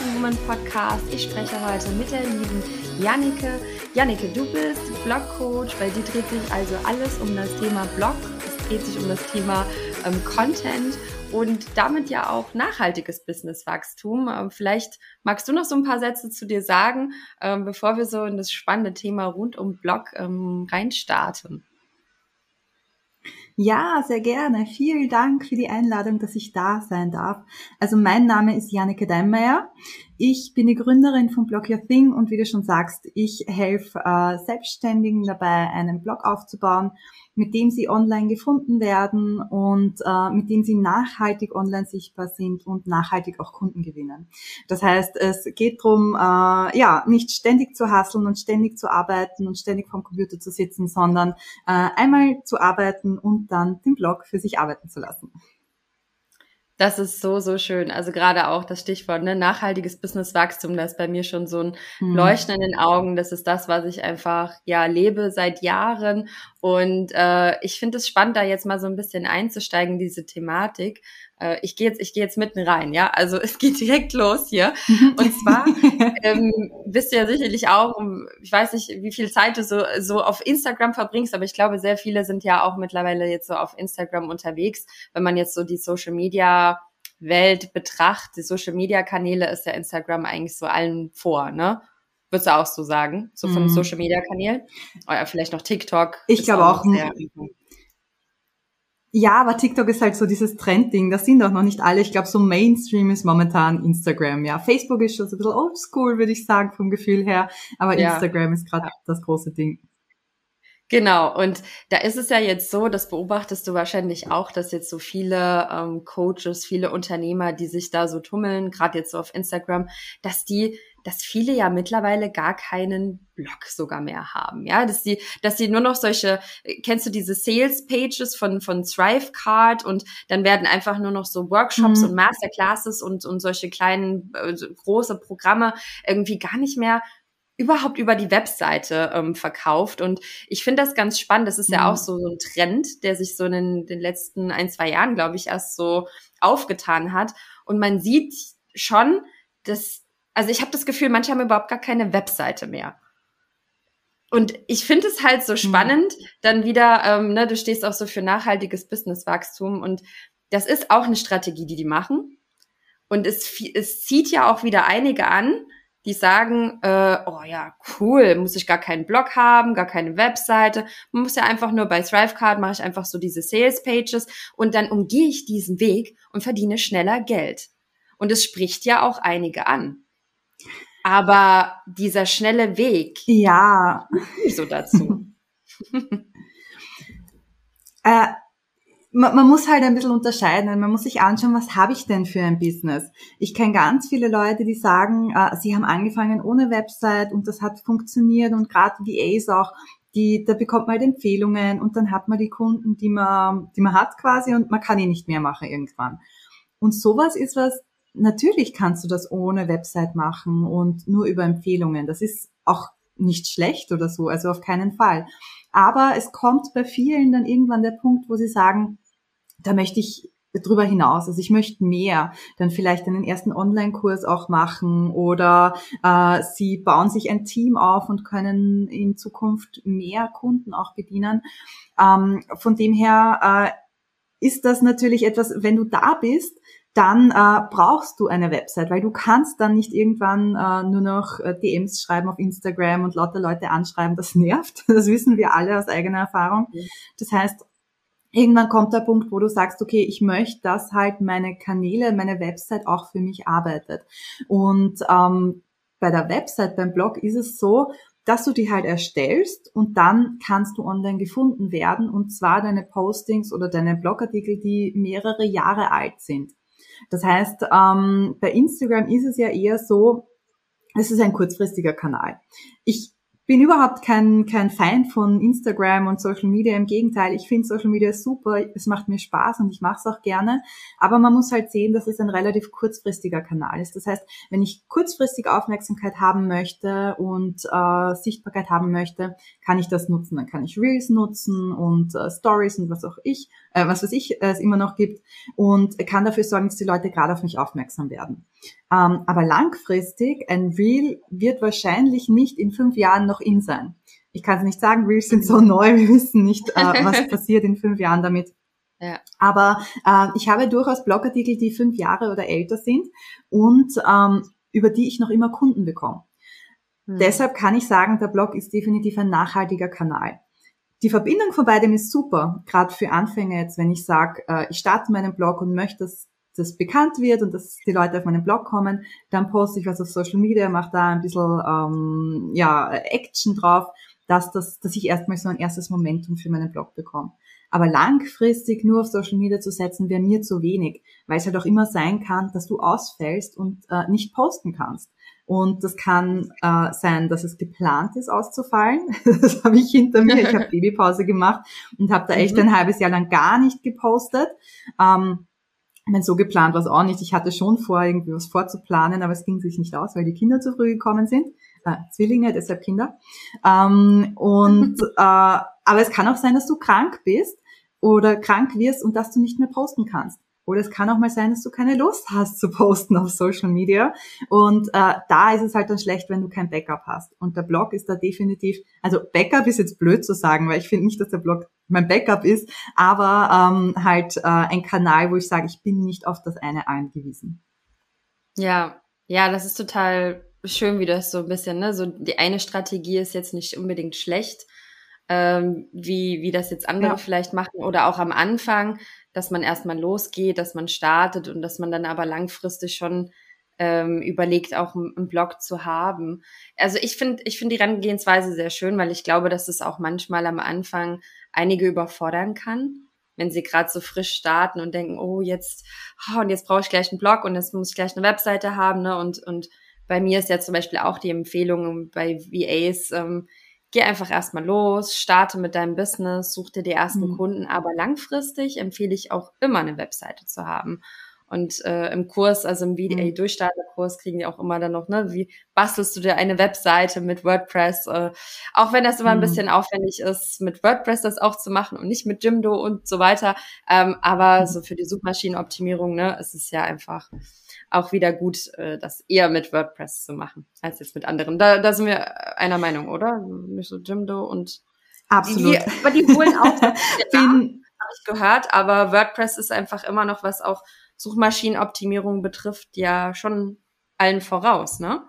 Assistant Woman Podcast. Ich spreche heute mit der lieben Jannike. Jannike, du bist Blogcoach, bei dir dreht sich also alles um das Thema Blog, es dreht sich um das Thema ähm, Content und damit ja auch nachhaltiges Businesswachstum. Ähm, vielleicht magst du noch so ein paar Sätze zu dir sagen, ähm, bevor wir so in das spannende Thema rund um Blog ähm, reinstarten. Ja, sehr gerne. Vielen Dank für die Einladung, dass ich da sein darf. Also mein Name ist Janneke Deinmeier. Ich bin die Gründerin von Blog Your Thing und wie du schon sagst, ich helfe äh, Selbstständigen dabei, einen Blog aufzubauen mit dem sie online gefunden werden und äh, mit dem sie nachhaltig online sichtbar sind und nachhaltig auch Kunden gewinnen. Das heißt, es geht darum, äh, ja, nicht ständig zu hasseln und ständig zu arbeiten und ständig vom Computer zu sitzen, sondern äh, einmal zu arbeiten und dann den Blog für sich arbeiten zu lassen. Das ist so, so schön. Also gerade auch das Stichwort, ne, nachhaltiges Businesswachstum, das ist bei mir schon so ein hm. Leuchten in den Augen. Das ist das, was ich einfach, ja, lebe seit Jahren. Und äh, ich finde es spannend, da jetzt mal so ein bisschen einzusteigen, diese Thematik, äh, ich gehe jetzt, ich gehe jetzt mitten rein, ja. Also es geht direkt los hier. Und zwar ähm, wisst ihr ja sicherlich auch, ich weiß nicht, wie viel Zeit du so, so auf Instagram verbringst, aber ich glaube, sehr viele sind ja auch mittlerweile jetzt so auf Instagram unterwegs. Wenn man jetzt so die Social Media Welt betrachtet, die Social Media Kanäle ist ja Instagram eigentlich so allen vor, ne? Würdest du auch so sagen? So von mm. Social Media Kanälen? Oder vielleicht noch TikTok? Ich glaube auch. auch sehr, ja, aber TikTok ist halt so dieses Trendding. Das sind auch noch nicht alle. Ich glaube, so Mainstream ist momentan Instagram. Ja, Facebook ist schon so ein bisschen oldschool, würde ich sagen, vom Gefühl her. Aber ja. Instagram ist gerade das große Ding. Genau, und da ist es ja jetzt so, das beobachtest du wahrscheinlich auch, dass jetzt so viele ähm, Coaches, viele Unternehmer, die sich da so tummeln, gerade jetzt so auf Instagram, dass die dass viele ja mittlerweile gar keinen Blog sogar mehr haben, ja, dass sie, dass sie nur noch solche, kennst du diese Sales Pages von von Thrivecard und dann werden einfach nur noch so Workshops mhm. und Masterclasses und und solche kleinen äh, große Programme irgendwie gar nicht mehr überhaupt über die Webseite ähm, verkauft. Und ich finde das ganz spannend. Das ist ja auch mhm. so, so ein Trend, der sich so in den, den letzten ein, zwei Jahren, glaube ich, erst so aufgetan hat. Und man sieht schon, dass also ich habe das Gefühl, manche haben überhaupt gar keine Webseite mehr. Und ich finde es halt so mhm. spannend, mhm. dann wieder, ähm, ne, du stehst auch so für nachhaltiges Businesswachstum und das ist auch eine Strategie, die die machen. Und es, es zieht ja auch wieder einige an, die sagen, äh, oh ja, cool, muss ich gar keinen Blog haben, gar keine Webseite. Man muss ja einfach nur bei Thrivecard mache ich einfach so diese Sales Pages und dann umgehe ich diesen Weg und verdiene schneller Geld. Und es spricht ja auch einige an. Aber dieser schnelle Weg. Ja. So dazu. äh, man, man, muss halt ein bisschen unterscheiden. Man muss sich anschauen, was habe ich denn für ein Business? Ich kenne ganz viele Leute, die sagen, äh, sie haben angefangen ohne Website und das hat funktioniert und gerade VAs auch, die, da bekommt man halt Empfehlungen und dann hat man die Kunden, die man, die man hat quasi und man kann ihn nicht mehr machen irgendwann. Und sowas ist was, natürlich kannst du das ohne Website machen und nur über Empfehlungen. Das ist auch nicht schlecht oder so, also auf keinen Fall. Aber es kommt bei vielen dann irgendwann der Punkt, wo sie sagen, da möchte ich drüber hinaus, also ich möchte mehr, dann vielleicht einen ersten Online-Kurs auch machen oder äh, sie bauen sich ein Team auf und können in Zukunft mehr Kunden auch bedienen. Ähm, von dem her äh, ist das natürlich etwas, wenn du da bist, dann äh, brauchst du eine Website, weil du kannst dann nicht irgendwann äh, nur noch äh, DMs schreiben auf Instagram und lauter Leute anschreiben. Das nervt. Das wissen wir alle aus eigener Erfahrung. Das heißt, irgendwann kommt der Punkt, wo du sagst, okay, ich möchte, dass halt meine Kanäle, meine Website auch für mich arbeitet. Und ähm, bei der Website, beim Blog ist es so, dass du die halt erstellst und dann kannst du online gefunden werden und zwar deine Postings oder deine Blogartikel, die mehrere Jahre alt sind. Das heißt, ähm, bei Instagram ist es ja eher so, es ist ein kurzfristiger Kanal. Ich bin überhaupt kein, kein Feind von Instagram und Social Media. Im Gegenteil, ich finde Social Media super, es macht mir Spaß und ich mache es auch gerne. Aber man muss halt sehen, dass es ein relativ kurzfristiger Kanal ist. Das heißt, wenn ich kurzfristig Aufmerksamkeit haben möchte und äh, Sichtbarkeit haben möchte, kann ich das nutzen. Dann kann ich Reels nutzen und äh, Stories und was auch ich, äh, was weiß ich, äh, es immer noch gibt und kann dafür sorgen, dass die Leute gerade auf mich aufmerksam werden. Ähm, aber langfristig, ein Reel wird wahrscheinlich nicht in fünf Jahren noch in sein. Ich kann es nicht sagen, Reels sind so neu, wir wissen nicht, äh, was passiert in fünf Jahren damit. Ja. Aber äh, ich habe durchaus Blogartikel, die fünf Jahre oder älter sind und ähm, über die ich noch immer Kunden bekomme. Hm. Deshalb kann ich sagen, der Blog ist definitiv ein nachhaltiger Kanal. Die Verbindung von beidem ist super, gerade für Anfänger jetzt, wenn ich sage, äh, ich starte meinen Blog und möchte, dass das bekannt wird und dass die Leute auf meinen Blog kommen, dann poste ich was auf Social Media, mache da ein bisschen ähm, ja, Action drauf, dass, das, dass ich erstmal so ein erstes Momentum für meinen Blog bekomme. Aber langfristig nur auf Social Media zu setzen, wäre mir zu wenig, weil es halt auch immer sein kann, dass du ausfällst und äh, nicht posten kannst. Und das kann äh, sein, dass es geplant ist, auszufallen. Das habe ich hinter mir. Ich habe Babypause gemacht und habe da echt mhm. ein halbes Jahr lang gar nicht gepostet. Ähm, ich meine, so geplant war es auch nicht. Ich hatte schon vor, irgendwie was vorzuplanen, aber es ging sich nicht aus, weil die Kinder zu früh gekommen sind. Äh, Zwillinge, deshalb Kinder. Ähm, und äh, aber es kann auch sein, dass du krank bist oder krank wirst und dass du nicht mehr posten kannst. Oder es kann auch mal sein, dass du keine Lust hast zu posten auf Social Media. Und äh, da ist es halt dann schlecht, wenn du kein Backup hast. Und der Blog ist da definitiv, also Backup ist jetzt blöd zu sagen, weil ich finde nicht, dass der Blog mein Backup ist, aber ähm, halt äh, ein Kanal, wo ich sage, ich bin nicht auf das eine angewiesen. Ja, ja, das ist total schön, wie das so ein bisschen, ne? So die eine Strategie ist jetzt nicht unbedingt schlecht, ähm, wie, wie das jetzt andere ja. vielleicht machen oder auch am Anfang, dass man erstmal losgeht, dass man startet und dass man dann aber langfristig schon ähm, überlegt, auch einen Blog zu haben. Also ich finde, ich finde die Herangehensweise sehr schön, weil ich glaube, dass es auch manchmal am Anfang einige überfordern kann, wenn sie gerade so frisch starten und denken, oh jetzt, oh, und jetzt brauche ich gleich einen Blog und jetzt muss ich gleich eine Webseite haben, ne? Und und bei mir ist ja zum Beispiel auch die Empfehlung bei VAs, ähm, geh einfach erstmal los, starte mit deinem Business, such dir die ersten mhm. Kunden, aber langfristig empfehle ich auch immer eine Webseite zu haben. Und äh, im Kurs, also im VDA-Durchstarter-Kurs, kriegen die auch immer dann noch, ne, wie bastelst du dir eine Webseite mit WordPress? Äh, auch wenn das immer ein mhm. bisschen aufwendig ist, mit WordPress das auch zu machen und nicht mit Jimdo und so weiter. Ähm, aber mhm. so für die Suchmaschinenoptimierung, ne, ist es ja einfach auch wieder gut, äh, das eher mit WordPress zu machen, als jetzt mit anderen. Da, da sind wir einer Meinung, oder? So Jimdo und Absolut. Die, aber die holen auch habe ich gehört, aber WordPress ist einfach immer noch was auch Suchmaschinenoptimierung betrifft, ja schon allen voraus, ne?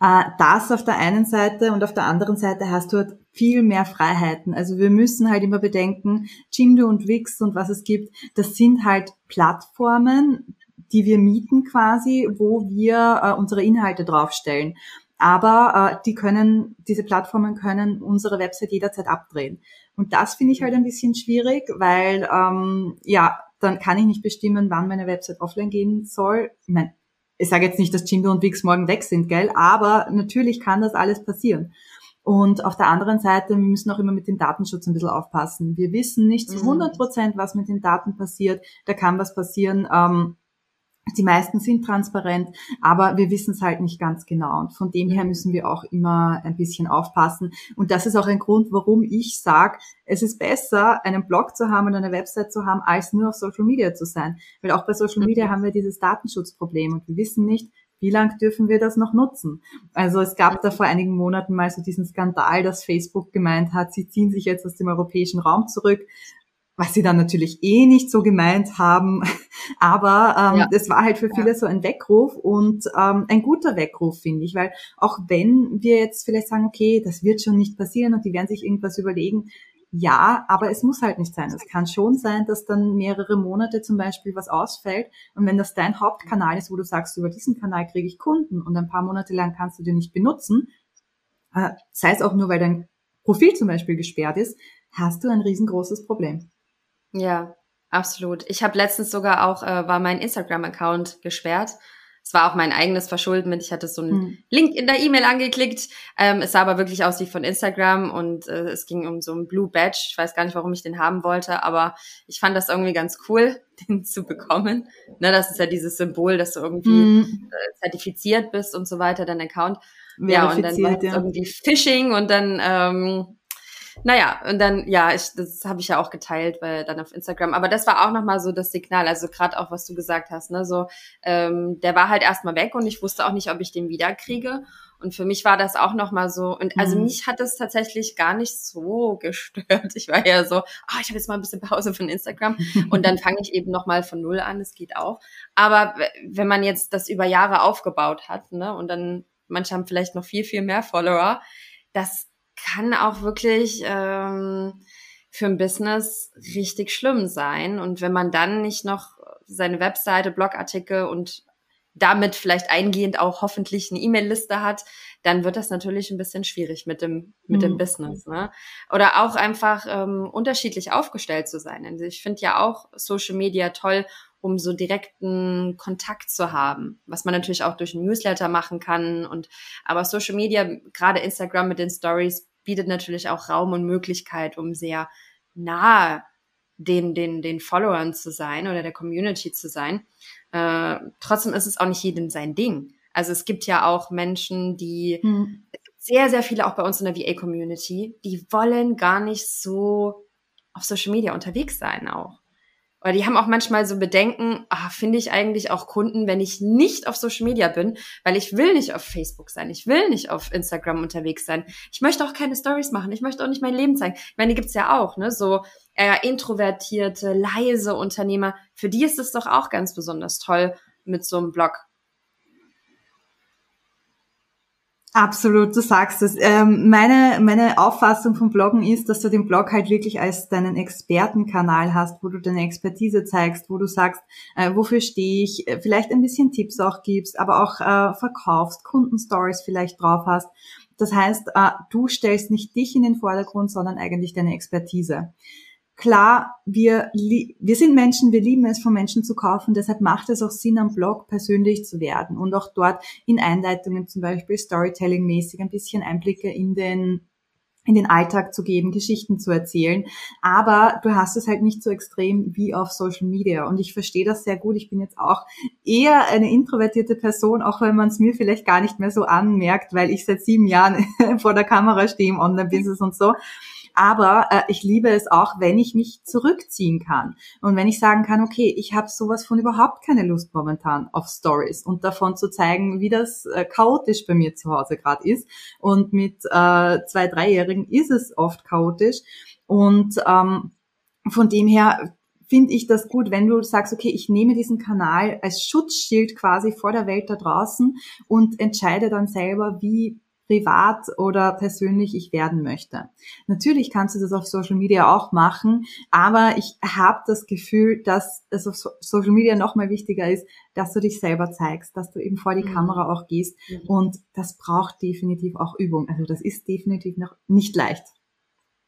Äh, das auf der einen Seite und auf der anderen Seite hast du halt viel mehr Freiheiten. Also wir müssen halt immer bedenken, Jimdo und Wix und was es gibt, das sind halt Plattformen, die wir mieten quasi, wo wir äh, unsere Inhalte draufstellen. Aber äh, die können, diese Plattformen können unsere Website jederzeit abdrehen. Und das finde ich halt ein bisschen schwierig, weil ähm, ja, dann kann ich nicht bestimmen, wann meine Website offline gehen soll. Ich meine, ich sage jetzt nicht, dass Jimdo und Wix morgen weg sind, gell? Aber natürlich kann das alles passieren. Und auf der anderen Seite, wir müssen auch immer mit dem Datenschutz ein bisschen aufpassen. Wir wissen nicht zu 100 mhm. Prozent, was mit den Daten passiert. Da kann was passieren. Ähm, die meisten sind transparent, aber wir wissen es halt nicht ganz genau. Und von dem her müssen wir auch immer ein bisschen aufpassen. Und das ist auch ein Grund, warum ich sage, es ist besser, einen Blog zu haben und eine Website zu haben, als nur auf Social Media zu sein. Weil auch bei Social Media haben wir dieses Datenschutzproblem und wir wissen nicht, wie lang dürfen wir das noch nutzen? Also es gab da vor einigen Monaten mal so diesen Skandal, dass Facebook gemeint hat, sie ziehen sich jetzt aus dem europäischen Raum zurück was sie dann natürlich eh nicht so gemeint haben. Aber ähm, ja. das war halt für viele ja. so ein Weckruf und ähm, ein guter Weckruf, finde ich, weil auch wenn wir jetzt vielleicht sagen, okay, das wird schon nicht passieren und die werden sich irgendwas überlegen, ja, aber es muss halt nicht sein. Es kann schon sein, dass dann mehrere Monate zum Beispiel was ausfällt. Und wenn das dein Hauptkanal ist, wo du sagst, über diesen Kanal kriege ich Kunden und ein paar Monate lang kannst du den nicht benutzen, äh, sei es auch nur, weil dein Profil zum Beispiel gesperrt ist, hast du ein riesengroßes Problem. Ja, absolut. Ich habe letztens sogar auch, äh, war mein Instagram-Account gesperrt, Es war auch mein eigenes Verschulden mit. Ich hatte so einen hm. Link in der E-Mail angeklickt. Ähm, es sah aber wirklich aus wie von Instagram und äh, es ging um so einen Blue Badge. Ich weiß gar nicht, warum ich den haben wollte, aber ich fand das irgendwie ganz cool, den zu bekommen. Ne, das ist ja dieses Symbol, dass du irgendwie hm. äh, zertifiziert bist und so weiter, dein Account. Ja, und dann war es ja. irgendwie Phishing und dann ähm, naja, und dann, ja, ich, das habe ich ja auch geteilt, weil dann auf Instagram. Aber das war auch nochmal so das Signal, also gerade auch, was du gesagt hast, ne? So, ähm, der war halt erstmal weg und ich wusste auch nicht, ob ich den wiederkriege. Und für mich war das auch nochmal so, und also mhm. mich hat es tatsächlich gar nicht so gestört. Ich war ja so, ah, oh, ich habe jetzt mal ein bisschen Pause von Instagram und dann fange ich eben nochmal von null an, das geht auch. Aber wenn man jetzt das über Jahre aufgebaut hat, ne, und dann manche haben vielleicht noch viel, viel mehr Follower, das kann auch wirklich ähm, für ein Business richtig schlimm sein. Und wenn man dann nicht noch seine Webseite, Blogartikel und damit vielleicht eingehend auch hoffentlich eine E-Mail-Liste hat, dann wird das natürlich ein bisschen schwierig mit dem mit mhm. dem Business. Ne? Oder auch einfach ähm, unterschiedlich aufgestellt zu sein. Also ich finde ja auch Social Media toll, um so direkten Kontakt zu haben, was man natürlich auch durch ein Newsletter machen kann. Und aber Social Media, gerade Instagram mit den Stories, bietet natürlich auch Raum und Möglichkeit, um sehr nahe den, den, den Followern zu sein oder der Community zu sein. Äh, trotzdem ist es auch nicht jedem sein Ding. Also es gibt ja auch Menschen, die mhm. sehr, sehr viele auch bei uns in der VA-Community, die wollen gar nicht so auf Social Media unterwegs sein auch. Oder die haben auch manchmal so Bedenken, ah, finde ich eigentlich auch Kunden, wenn ich nicht auf Social Media bin, weil ich will nicht auf Facebook sein, ich will nicht auf Instagram unterwegs sein. Ich möchte auch keine Stories machen, ich möchte auch nicht mein Leben zeigen. Ich meine, die gibt's ja auch, ne? So eher introvertierte, leise Unternehmer. Für die ist es doch auch ganz besonders toll mit so einem Blog Absolut, du sagst es. Ähm, meine, meine Auffassung vom Bloggen ist, dass du den Blog halt wirklich als deinen Expertenkanal hast, wo du deine Expertise zeigst, wo du sagst, äh, wofür stehe ich, äh, vielleicht ein bisschen Tipps auch gibst, aber auch äh, verkaufst, Kundenstories vielleicht drauf hast. Das heißt, du stellst nicht dich in den Vordergrund, sondern eigentlich deine Expertise. Klar, wir, wir sind Menschen, wir lieben es, von Menschen zu kaufen, deshalb macht es auch Sinn, am Blog persönlich zu werden und auch dort in Einleitungen zum Beispiel Storytelling-mäßig ein bisschen Einblicke in den in den Alltag zu geben, Geschichten zu erzählen. Aber du hast es halt nicht so extrem wie auf Social Media. Und ich verstehe das sehr gut. Ich bin jetzt auch eher eine introvertierte Person, auch wenn man es mir vielleicht gar nicht mehr so anmerkt, weil ich seit sieben Jahren vor der Kamera stehe im Online-Business und so. Aber äh, ich liebe es auch, wenn ich mich zurückziehen kann. Und wenn ich sagen kann, okay, ich habe sowas von überhaupt keine Lust momentan auf Stories und davon zu zeigen, wie das äh, chaotisch bei mir zu Hause gerade ist. Und mit äh, zwei, dreijährigen ist es oft chaotisch. Und ähm, von dem her finde ich das gut, wenn du sagst, okay, ich nehme diesen Kanal als Schutzschild quasi vor der Welt da draußen und entscheide dann selber, wie privat oder persönlich ich werden möchte. Natürlich kannst du das auf Social Media auch machen, aber ich habe das Gefühl, dass es auf Social Media noch mal wichtiger ist, dass du dich selber zeigst, dass du eben vor die mhm. Kamera auch gehst mhm. und das braucht definitiv auch Übung. Also das ist definitiv noch nicht leicht.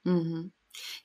Mhm.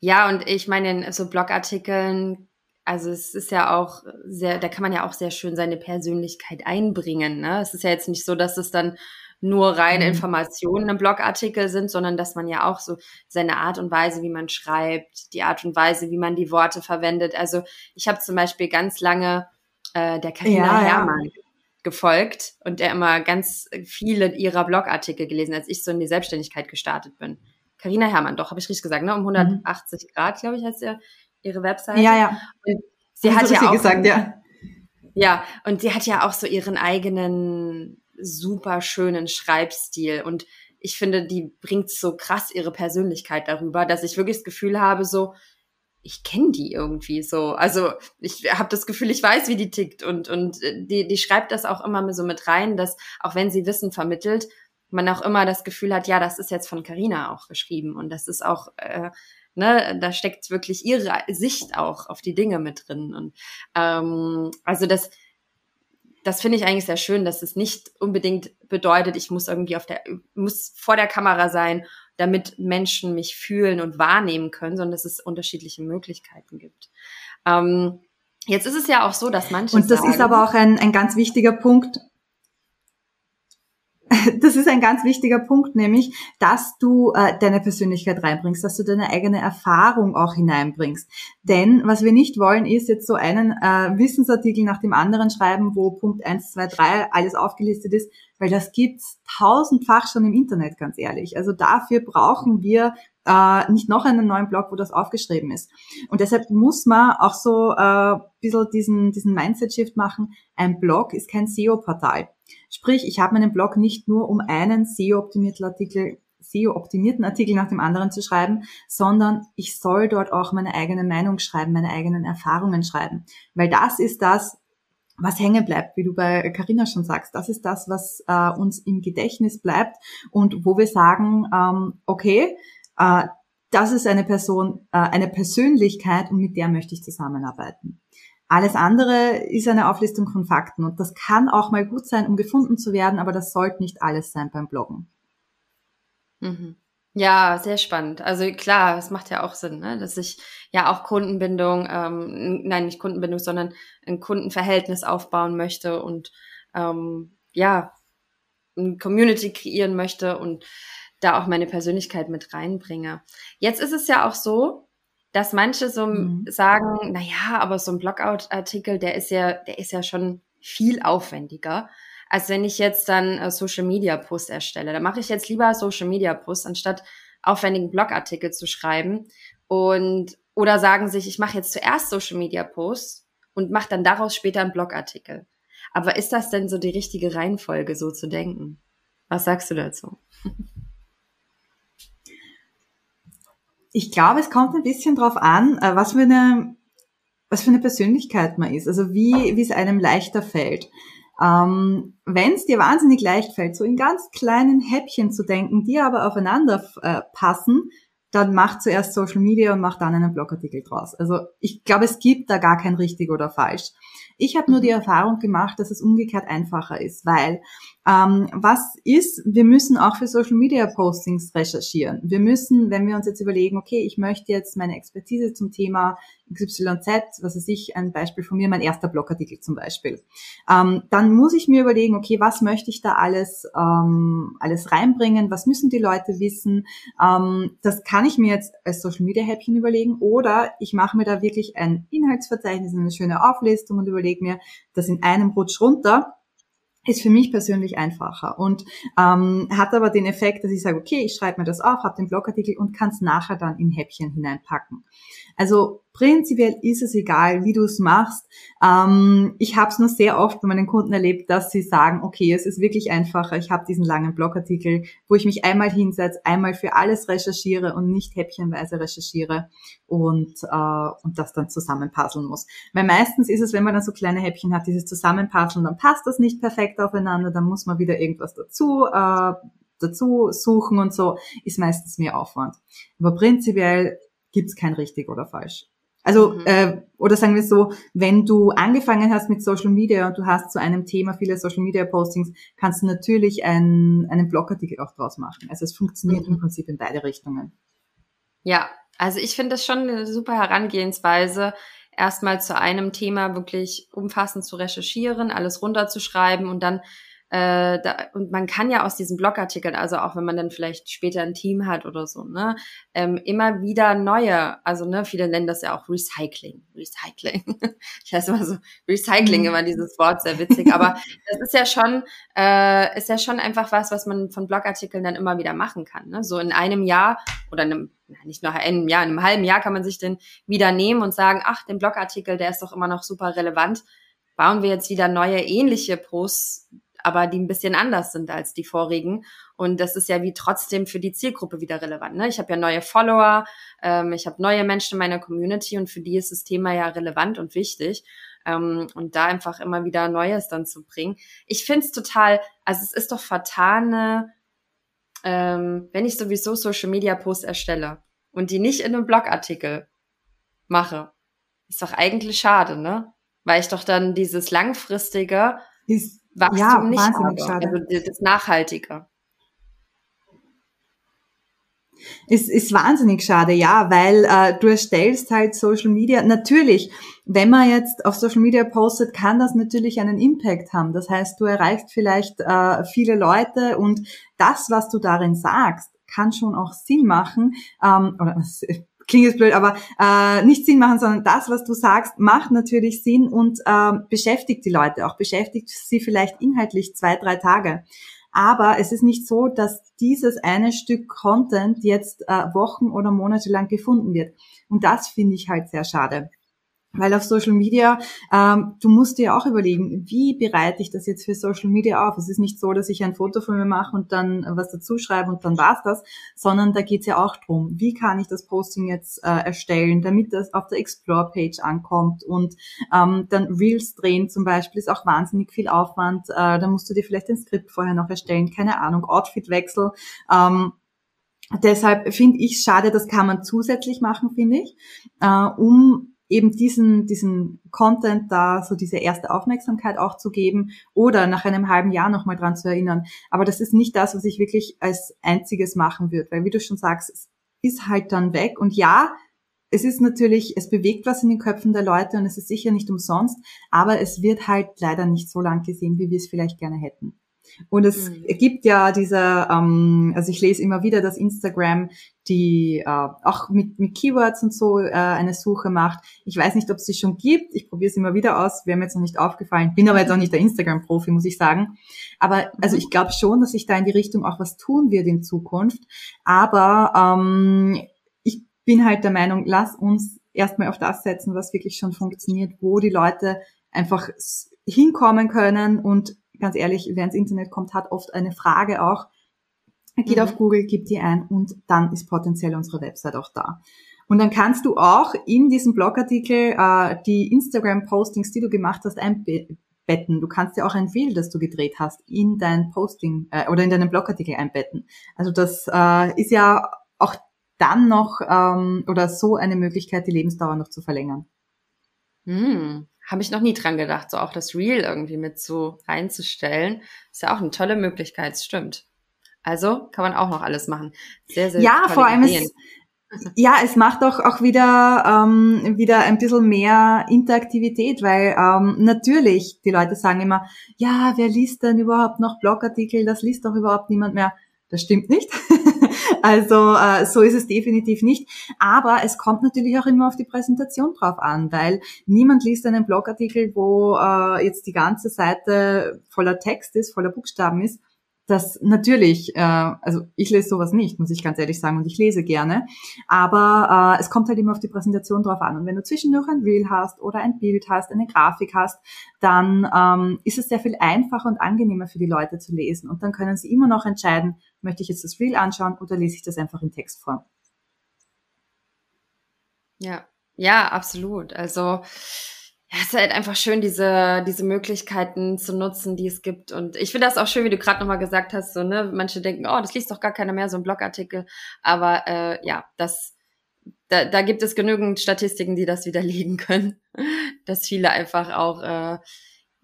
Ja, und ich meine, in so Blogartikeln also es ist ja auch sehr, da kann man ja auch sehr schön seine Persönlichkeit einbringen. Ne? Es ist ja jetzt nicht so, dass es dann nur reine mhm. Informationen im Blogartikel sind, sondern dass man ja auch so seine Art und Weise, wie man schreibt, die Art und Weise, wie man die Worte verwendet. Also ich habe zum Beispiel ganz lange äh, der Karina ja, Hermann ja. gefolgt und der immer ganz viele ihrer Blogartikel gelesen, als ich so in die Selbstständigkeit gestartet bin. Karina Hermann, doch, habe ich richtig gesagt, ne? Um 180 mhm. Grad, glaube ich, heißt ihr, ihre Webseite. Ja, ja. Und sie hat ja auch gesagt, ja. Ja, und sie hat ja auch so ihren eigenen super schönen Schreibstil und ich finde, die bringt so krass ihre Persönlichkeit darüber, dass ich wirklich das Gefühl habe, so, ich kenne die irgendwie so. Also ich habe das Gefühl, ich weiß, wie die tickt und, und äh, die, die schreibt das auch immer so mit rein, dass auch wenn sie Wissen vermittelt, man auch immer das Gefühl hat, ja, das ist jetzt von Carina auch geschrieben und das ist auch, äh, ne, da steckt wirklich ihre Sicht auch auf die Dinge mit drin. Und ähm, also das, das finde ich eigentlich sehr schön, dass es nicht unbedingt bedeutet, ich muss irgendwie auf der, muss vor der Kamera sein, damit Menschen mich fühlen und wahrnehmen können, sondern dass es unterschiedliche Möglichkeiten gibt. Ähm, jetzt ist es ja auch so, dass manche und das sagen, ist aber auch ein, ein ganz wichtiger Punkt. das ist ein ganz wichtiger Punkt, nämlich, dass du äh, deine Persönlichkeit reinbringst, dass du deine eigene Erfahrung auch hineinbringst. Denn was wir nicht wollen, ist jetzt so einen äh, Wissensartikel nach dem anderen schreiben, wo Punkt 1, 2, 3 alles aufgelistet ist, weil das gibt's tausendfach schon im Internet, ganz ehrlich. Also dafür brauchen wir äh, nicht noch einen neuen Blog, wo das aufgeschrieben ist. Und deshalb muss man auch so äh, ein bisschen diesen, diesen Mindset-Shift machen. Ein Blog ist kein SEO-Portal. Sprich, ich habe meinen Blog nicht nur, um einen SEO-optimierten Artikel SEO-optimierten Artikel nach dem anderen zu schreiben, sondern ich soll dort auch meine eigene Meinung schreiben, meine eigenen Erfahrungen schreiben. Weil das ist das, was hängen bleibt, wie du bei Carina schon sagst. Das ist das, was äh, uns im Gedächtnis bleibt und wo wir sagen, ähm, okay, äh, das ist eine Person, äh, eine Persönlichkeit und mit der möchte ich zusammenarbeiten. Alles andere ist eine Auflistung von Fakten und das kann auch mal gut sein, um gefunden zu werden, aber das sollte nicht alles sein beim Bloggen. Mhm. Ja, sehr spannend. Also klar, es macht ja auch Sinn, ne? dass ich ja auch Kundenbindung, ähm, nein, nicht Kundenbindung, sondern ein Kundenverhältnis aufbauen möchte und ähm, ja, eine Community kreieren möchte und da auch meine Persönlichkeit mit reinbringe. Jetzt ist es ja auch so, dass manche so mhm. sagen, na ja, aber so ein Blogout-Artikel, der ist ja, der ist ja schon viel aufwendiger, als wenn ich jetzt dann äh, Social Media Post erstelle. Da mache ich jetzt lieber Social Media Post, anstatt aufwendigen Blogartikel zu schreiben. Und oder sagen sich, ich mache jetzt zuerst Social Media Post und mache dann daraus später einen Blogartikel. Aber ist das denn so die richtige Reihenfolge, so zu denken? Was sagst du dazu? Ich glaube, es kommt ein bisschen drauf an, äh, was für eine, was für eine Persönlichkeit man ist, also wie, wie es einem leichter fällt. Ähm, Wenn es dir wahnsinnig leicht fällt, so in ganz kleinen Häppchen zu denken, die aber aufeinander äh, passen, dann mach zuerst Social Media und mach dann einen Blogartikel draus. Also ich glaube, es gibt da gar kein richtig oder falsch. Ich habe nur die mhm. Erfahrung gemacht, dass es umgekehrt einfacher ist, weil ähm, was ist, wir müssen auch für Social Media Postings recherchieren. Wir müssen, wenn wir uns jetzt überlegen, okay, ich möchte jetzt meine Expertise zum Thema XYZ, was ist ich, ein Beispiel von mir, mein erster Blogartikel zum Beispiel. Ähm, dann muss ich mir überlegen, okay, was möchte ich da alles, ähm, alles reinbringen, was müssen die Leute wissen. Ähm, das kann ich mir jetzt als Social Media Häppchen überlegen oder ich mache mir da wirklich ein Inhaltsverzeichnis, eine schöne Auflistung und überlege mir das in einem Rutsch runter ist für mich persönlich einfacher und ähm, hat aber den Effekt, dass ich sage, okay, ich schreibe mir das auf, habe den Blogartikel und kann es nachher dann in Häppchen hineinpacken. Also prinzipiell ist es egal, wie du es machst. Ähm, ich habe es nur sehr oft bei meinen Kunden erlebt, dass sie sagen, okay, es ist wirklich einfacher. Ich habe diesen langen Blogartikel, wo ich mich einmal hinsetze, einmal für alles recherchiere und nicht häppchenweise recherchiere und, äh, und das dann zusammenpuzzeln muss. Weil meistens ist es, wenn man dann so kleine Häppchen hat, dieses Zusammenpuzzeln, dann passt das nicht perfekt aufeinander, dann muss man wieder irgendwas dazu äh, dazu suchen und so, ist meistens mehr Aufwand. Aber prinzipiell gibt's kein richtig oder falsch. Also, mhm. äh, oder sagen wir so, wenn du angefangen hast mit Social Media und du hast zu einem Thema viele Social Media Postings, kannst du natürlich ein, einen Blogartikel auch draus machen. Also es funktioniert mhm. im Prinzip in beide Richtungen. Ja, also ich finde das schon eine super Herangehensweise, erstmal zu einem Thema wirklich umfassend zu recherchieren, alles runterzuschreiben und dann äh, da, und man kann ja aus diesen Blogartikeln, also auch wenn man dann vielleicht später ein Team hat oder so, ne, ähm, immer wieder neue, also ne, viele nennen das ja auch Recycling. Recycling. ich heiße immer so, Recycling, mhm. immer dieses Wort, sehr witzig. Aber das ist ja schon, äh, ist ja schon einfach was, was man von Blogartikeln dann immer wieder machen kann. Ne? So in einem Jahr oder einem, nicht nur einem Jahr, in einem halben Jahr kann man sich den wieder nehmen und sagen, ach, den Blogartikel, der ist doch immer noch super relevant. Bauen wir jetzt wieder neue ähnliche Posts aber die ein bisschen anders sind als die vorigen. Und das ist ja wie trotzdem für die Zielgruppe wieder relevant. Ne? Ich habe ja neue Follower, ähm, ich habe neue Menschen in meiner Community und für die ist das Thema ja relevant und wichtig. Ähm, und da einfach immer wieder Neues dann zu bringen. Ich finde es total, also es ist doch vertane, ähm, wenn ich sowieso Social Media Posts erstelle und die nicht in einem Blogartikel mache. Ist doch eigentlich schade, ne? Weil ich doch dann dieses langfristige ist Wachstum ja, nicht habe. Schade. Also das Nachhaltige. Es ist wahnsinnig schade, ja, weil äh, du erstellst halt Social Media. Natürlich, wenn man jetzt auf Social Media postet, kann das natürlich einen Impact haben. Das heißt, du erreichst vielleicht äh, viele Leute und das, was du darin sagst, kann schon auch Sinn machen. Ähm, oder klingt jetzt blöd, aber äh, nicht Sinn machen, sondern das, was du sagst, macht natürlich Sinn und äh, beschäftigt die Leute auch, beschäftigt sie vielleicht inhaltlich zwei, drei Tage. Aber es ist nicht so, dass dieses eine Stück Content jetzt äh, Wochen oder Monate lang gefunden wird. Und das finde ich halt sehr schade. Weil auf Social Media, ähm, du musst dir auch überlegen, wie bereite ich das jetzt für Social Media auf? Es ist nicht so, dass ich ein Foto von mir mache und dann was dazu schreibe und dann war's das, sondern da geht's ja auch drum, wie kann ich das Posting jetzt äh, erstellen, damit das auf der Explore-Page ankommt und ähm, dann Reels drehen zum Beispiel ist auch wahnsinnig viel Aufwand. Äh, da musst du dir vielleicht ein Skript vorher noch erstellen, keine Ahnung, Outfitwechsel. Ähm, Deshalb finde ich schade, das kann man zusätzlich machen, finde ich, äh, um eben diesen, diesen Content da, so diese erste Aufmerksamkeit auch zu geben oder nach einem halben Jahr nochmal dran zu erinnern. Aber das ist nicht das, was ich wirklich als einziges machen würde, weil wie du schon sagst, es ist halt dann weg und ja, es ist natürlich, es bewegt was in den Köpfen der Leute und es ist sicher nicht umsonst, aber es wird halt leider nicht so lang gesehen, wie wir es vielleicht gerne hätten. Und es mhm. gibt ja diese, ähm, also ich lese immer wieder, dass Instagram die äh, auch mit, mit Keywords und so äh, eine Suche macht. Ich weiß nicht, ob es sie schon gibt. Ich probiere es immer wieder aus. Wäre mir jetzt noch nicht aufgefallen. Bin aber jetzt auch nicht der Instagram-Profi, muss ich sagen. Aber also mhm. ich glaube schon, dass sich da in die Richtung auch was tun wird in Zukunft. Aber ähm, ich bin halt der Meinung, lass uns erstmal auf das setzen, was wirklich schon funktioniert, wo die Leute einfach hinkommen können und ganz ehrlich, wer ins Internet kommt, hat oft eine Frage auch. Geht mhm. auf Google, gibt die ein und dann ist potenziell unsere Website auch da. Und dann kannst du auch in diesem Blogartikel äh, die Instagram-Postings, die du gemacht hast, einbetten. Du kannst ja auch ein Reel, das du gedreht hast, in dein Posting äh, oder in deinen Blogartikel einbetten. Also das äh, ist ja auch dann noch ähm, oder so eine Möglichkeit, die Lebensdauer noch zu verlängern. Hm habe ich noch nie dran gedacht, so auch das Real irgendwie mit so reinzustellen. Ist ja auch eine tolle Möglichkeit, stimmt. Also kann man auch noch alles machen. Sehr, sehr Ja, vor allem Ideen. es, ja, es macht auch, auch wieder, ähm, wieder ein bisschen mehr Interaktivität, weil ähm, natürlich, die Leute sagen immer, ja, wer liest denn überhaupt noch Blogartikel? Das liest doch überhaupt niemand mehr. Das stimmt nicht. also äh, so ist es definitiv nicht. Aber es kommt natürlich auch immer auf die Präsentation drauf an, weil niemand liest einen Blogartikel, wo äh, jetzt die ganze Seite voller Text ist, voller Buchstaben ist das natürlich, äh, also ich lese sowas nicht, muss ich ganz ehrlich sagen, und ich lese gerne, aber äh, es kommt halt immer auf die Präsentation drauf an. Und wenn du zwischendurch ein Reel hast oder ein Bild hast, eine Grafik hast, dann ähm, ist es sehr viel einfacher und angenehmer für die Leute zu lesen. Und dann können sie immer noch entscheiden, möchte ich jetzt das Reel anschauen oder lese ich das einfach in Textform. Ja, ja, absolut. Also ja, es ist halt einfach schön, diese, diese Möglichkeiten zu nutzen, die es gibt. Und ich finde das auch schön, wie du gerade nochmal gesagt hast, so, ne, manche denken, oh, das liest doch gar keiner mehr, so ein Blogartikel. Aber äh, ja, das, da, da gibt es genügend Statistiken, die das widerlegen können, dass viele einfach auch äh,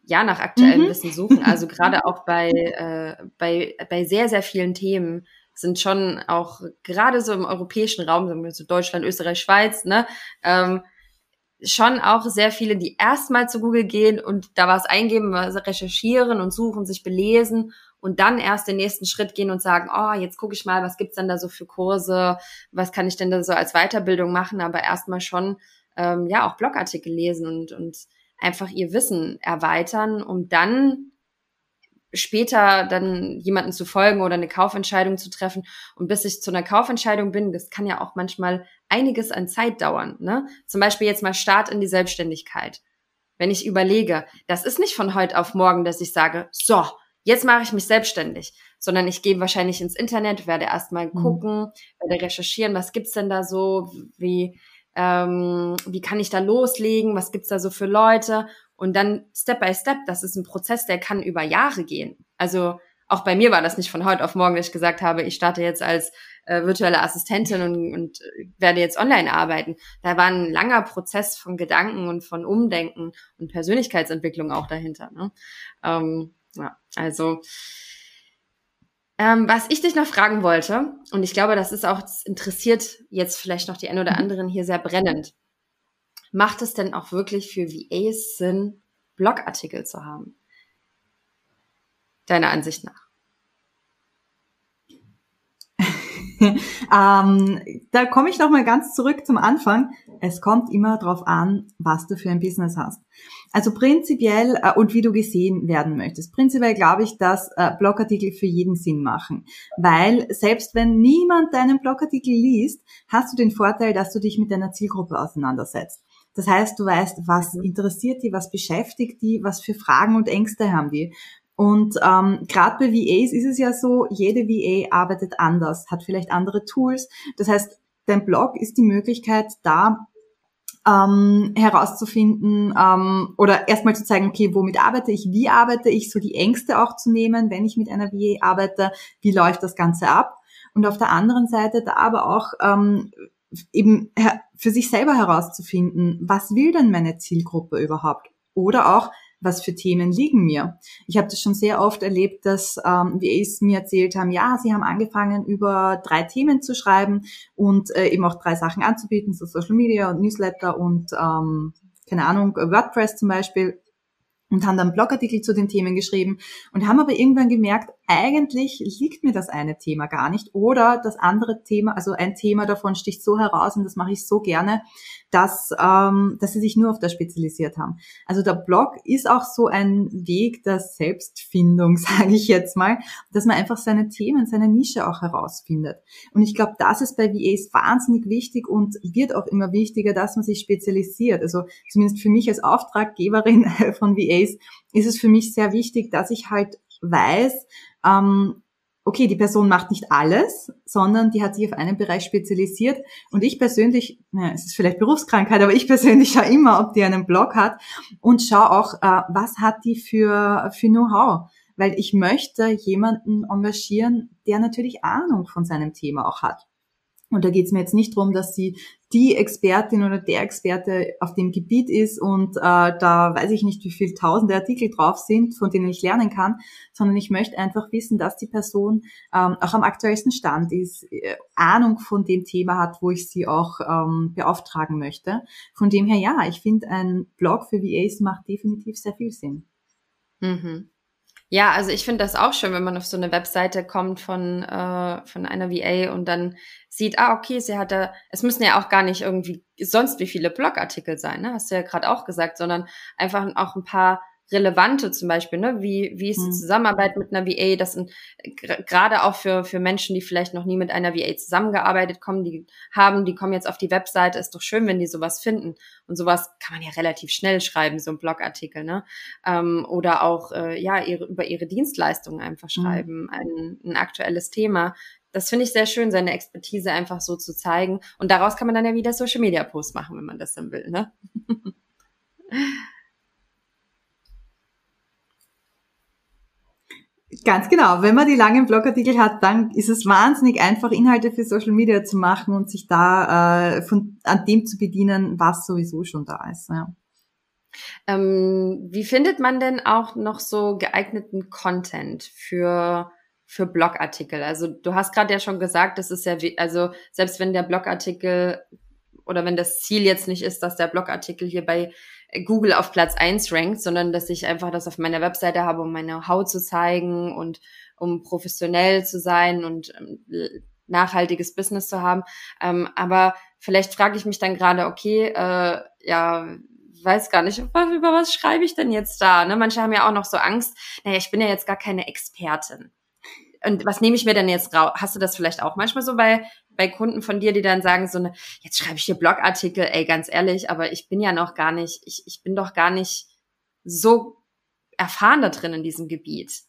ja nach aktuellem mhm. Wissen suchen. Also gerade auch bei, äh, bei, bei sehr, sehr vielen Themen sind schon auch gerade so im europäischen Raum, so Deutschland, Österreich, Schweiz, ne, ähm, schon auch sehr viele, die erstmal zu Google gehen und da was eingeben, was recherchieren und suchen, sich belesen und dann erst den nächsten Schritt gehen und sagen, oh, jetzt gucke ich mal, was gibt's denn da so für Kurse, was kann ich denn da so als Weiterbildung machen, aber erstmal schon ähm, ja auch Blogartikel lesen und, und einfach ihr Wissen erweitern, um dann später dann jemanden zu folgen oder eine Kaufentscheidung zu treffen. Und bis ich zu einer Kaufentscheidung bin, das kann ja auch manchmal einiges an Zeit dauern. Ne? Zum Beispiel jetzt mal Start in die Selbstständigkeit. Wenn ich überlege, das ist nicht von heute auf morgen, dass ich sage, so, jetzt mache ich mich selbstständig, sondern ich gehe wahrscheinlich ins Internet, werde erstmal mhm. gucken, werde recherchieren, was gibt's denn da so, wie, ähm, wie kann ich da loslegen, was gibt's da so für Leute und dann Step by Step, das ist ein Prozess, der kann über Jahre gehen. Also auch bei mir war das nicht von heute auf morgen, dass ich gesagt habe, ich starte jetzt als äh, virtuelle Assistentin und, und werde jetzt online arbeiten. Da war ein langer Prozess von Gedanken und von Umdenken und Persönlichkeitsentwicklung auch dahinter. Ne? Ähm, ja, also Ähm, was ich dich noch fragen wollte, und ich glaube, das ist auch, das interessiert jetzt vielleicht noch die ein oder mhm. anderen hier sehr brennend. Macht es denn auch wirklich für VAs Sinn, Blogartikel zu haben? Deiner Ansicht nach? ähm, da komme ich noch mal ganz zurück zum Anfang. Es kommt immer darauf an, was du für ein Business hast. Also prinzipiell äh, und wie du gesehen werden möchtest. Prinzipiell glaube ich, dass äh, Blogartikel für jeden Sinn machen, weil selbst wenn niemand deinen Blogartikel liest, hast du den Vorteil, dass du dich mit deiner Zielgruppe auseinandersetzt. Das heißt, du weißt, was interessiert die, was beschäftigt die, was für Fragen und Ängste haben die. Und ähm, gerade bei VAs ist es ja so, jede VA arbeitet anders, hat vielleicht andere Tools. Das heißt, dein Blog ist die Möglichkeit, da ähm, herauszufinden ähm, oder erstmal zu zeigen, okay, womit arbeite ich, wie arbeite ich, so die Ängste auch zu nehmen, wenn ich mit einer VA arbeite, wie läuft das Ganze ab. Und auf der anderen Seite da aber auch ähm, eben für sich selber herauszufinden, was will denn meine Zielgruppe überhaupt? Oder auch, was für Themen liegen mir. Ich habe das schon sehr oft erlebt, dass ähm, VAs mir erzählt haben, ja, sie haben angefangen, über drei Themen zu schreiben und äh, eben auch drei Sachen anzubieten, so Social Media und Newsletter und ähm, keine Ahnung, WordPress zum Beispiel und haben dann Blogartikel zu den Themen geschrieben und haben aber irgendwann gemerkt, eigentlich liegt mir das eine Thema gar nicht oder das andere Thema, also ein Thema davon sticht so heraus und das mache ich so gerne, dass, ähm, dass sie sich nur auf das spezialisiert haben. Also der Blog ist auch so ein Weg der Selbstfindung, sage ich jetzt mal, dass man einfach seine Themen, seine Nische auch herausfindet. Und ich glaube, das ist bei VAs wahnsinnig wichtig und wird auch immer wichtiger, dass man sich spezialisiert. Also zumindest für mich als Auftraggeberin von VAs ist es für mich sehr wichtig, dass ich halt weiß, ähm, okay, die Person macht nicht alles, sondern die hat sich auf einen Bereich spezialisiert. Und ich persönlich, naja, es ist vielleicht Berufskrankheit, aber ich persönlich schaue immer, ob die einen Blog hat und schaue auch, äh, was hat die für, für Know-how. Weil ich möchte jemanden engagieren, der natürlich Ahnung von seinem Thema auch hat. Und da geht es mir jetzt nicht darum, dass sie die Expertin oder der Experte auf dem Gebiet ist und äh, da weiß ich nicht, wie viele tausende Artikel drauf sind, von denen ich lernen kann, sondern ich möchte einfach wissen, dass die Person ähm, auch am aktuellsten Stand ist, äh, Ahnung von dem Thema hat, wo ich sie auch ähm, beauftragen möchte. Von dem her, ja, ich finde, ein Blog für VAs macht definitiv sehr viel Sinn. Mhm. Ja, also ich finde das auch schön, wenn man auf so eine Webseite kommt von, äh, von einer VA und dann sieht, ah, okay, sie hat da, es müssen ja auch gar nicht irgendwie sonst wie viele Blogartikel sein, ne? Hast du ja gerade auch gesagt, sondern einfach auch ein paar relevante zum Beispiel, ne? Wie, wie ist die hm. Zusammenarbeit mit einer VA? Das sind gerade auch für, für Menschen, die vielleicht noch nie mit einer VA zusammengearbeitet kommen, die haben, die kommen jetzt auf die Webseite, ist doch schön, wenn die sowas finden. Und sowas kann man ja relativ schnell schreiben, so ein Blogartikel, ne? Ähm, oder auch äh, ja, ihre, über ihre Dienstleistungen einfach hm. schreiben, mhm. ein, ein aktuelles Thema. Das finde ich sehr schön, seine Expertise einfach so zu zeigen. Und daraus kann man dann ja wieder Social Media Posts machen, wenn man das dann will, ne? Ganz genau. Wenn man die langen Blogartikel hat, dann ist es wahnsinnig einfach, Inhalte für Social Media zu machen und sich da äh, von, an dem zu bedienen, was sowieso schon da ist. Ja. Ähm, wie findet man denn auch noch so geeigneten Content für für Blogartikel? Also du hast gerade ja schon gesagt, das ist ja, also selbst wenn der Blogartikel oder wenn das Ziel jetzt nicht ist, dass der Blogartikel hier bei Google auf Platz eins rankt, sondern dass ich einfach das auf meiner Webseite habe, um meine Haut zu zeigen und um professionell zu sein und ähm, nachhaltiges Business zu haben. Ähm, aber vielleicht frage ich mich dann gerade, okay, äh, ja, weiß gar nicht, über, was schreibe ich denn jetzt da? Ne? Manche haben ja auch noch so Angst, naja, ich bin ja jetzt gar keine Expertin. Und was nehme ich mir denn jetzt raus? Hast du das vielleicht auch manchmal so bei bei Kunden von dir, die dann sagen so eine, jetzt schreibe ich hier Blogartikel, ey, ganz ehrlich, aber ich bin ja noch gar nicht, ich, ich bin doch gar nicht so erfahren da drin in diesem Gebiet.